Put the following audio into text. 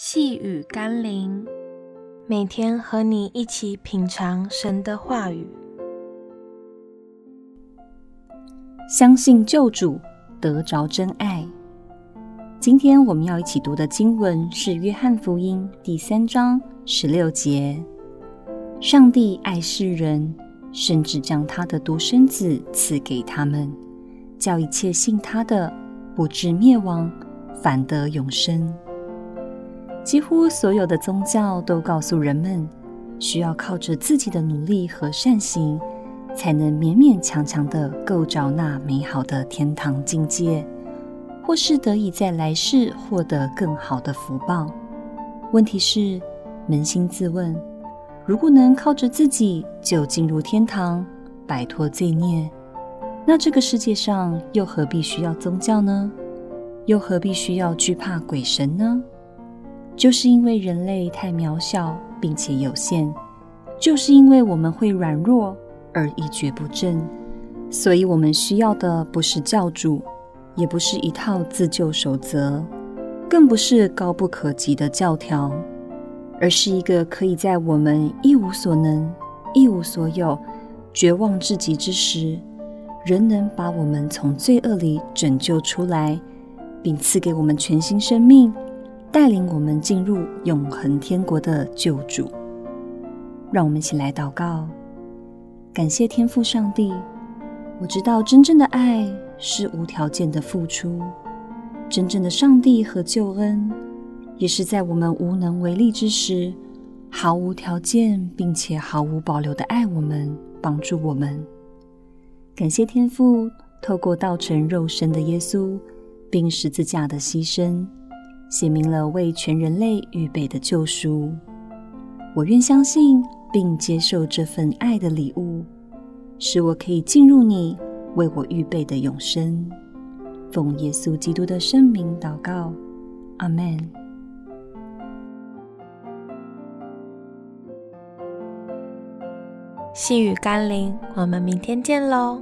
细雨甘霖，每天和你一起品尝神的话语，相信救主，得着真爱。今天我们要一起读的经文是《约翰福音》第三章十六节：“上帝爱世人，甚至将他的独生子赐给他们，叫一切信他的，不至灭亡，反得永生。”几乎所有的宗教都告诉人们，需要靠着自己的努力和善行，才能勉勉强强地够着那美好的天堂境界，或是得以在来世获得更好的福报。问题是，扪心自问，如果能靠着自己就进入天堂，摆脱罪孽，那这个世界上又何必需要宗教呢？又何必需要惧怕鬼神呢？就是因为人类太渺小并且有限，就是因为我们会软弱而一蹶不振，所以我们需要的不是教主，也不是一套自救守则，更不是高不可及的教条，而是一个可以在我们一无所能、一无所有、绝望至极之时，仍能把我们从罪恶里拯救出来，并赐给我们全新生命。带领我们进入永恒天国的救主，让我们一起来祷告，感谢天父上帝。我知道真正的爱是无条件的付出，真正的上帝和救恩也是在我们无能为力之时，毫无条件并且毫无保留的爱我们，帮助我们。感谢天父透过道成肉身的耶稣，并十字架的牺牲。写明了为全人类预备的救赎，我愿相信并接受这份爱的礼物，使我可以进入你为我预备的永生。奉耶稣基督的圣名祷告，阿门。细雨甘霖，我们明天见喽。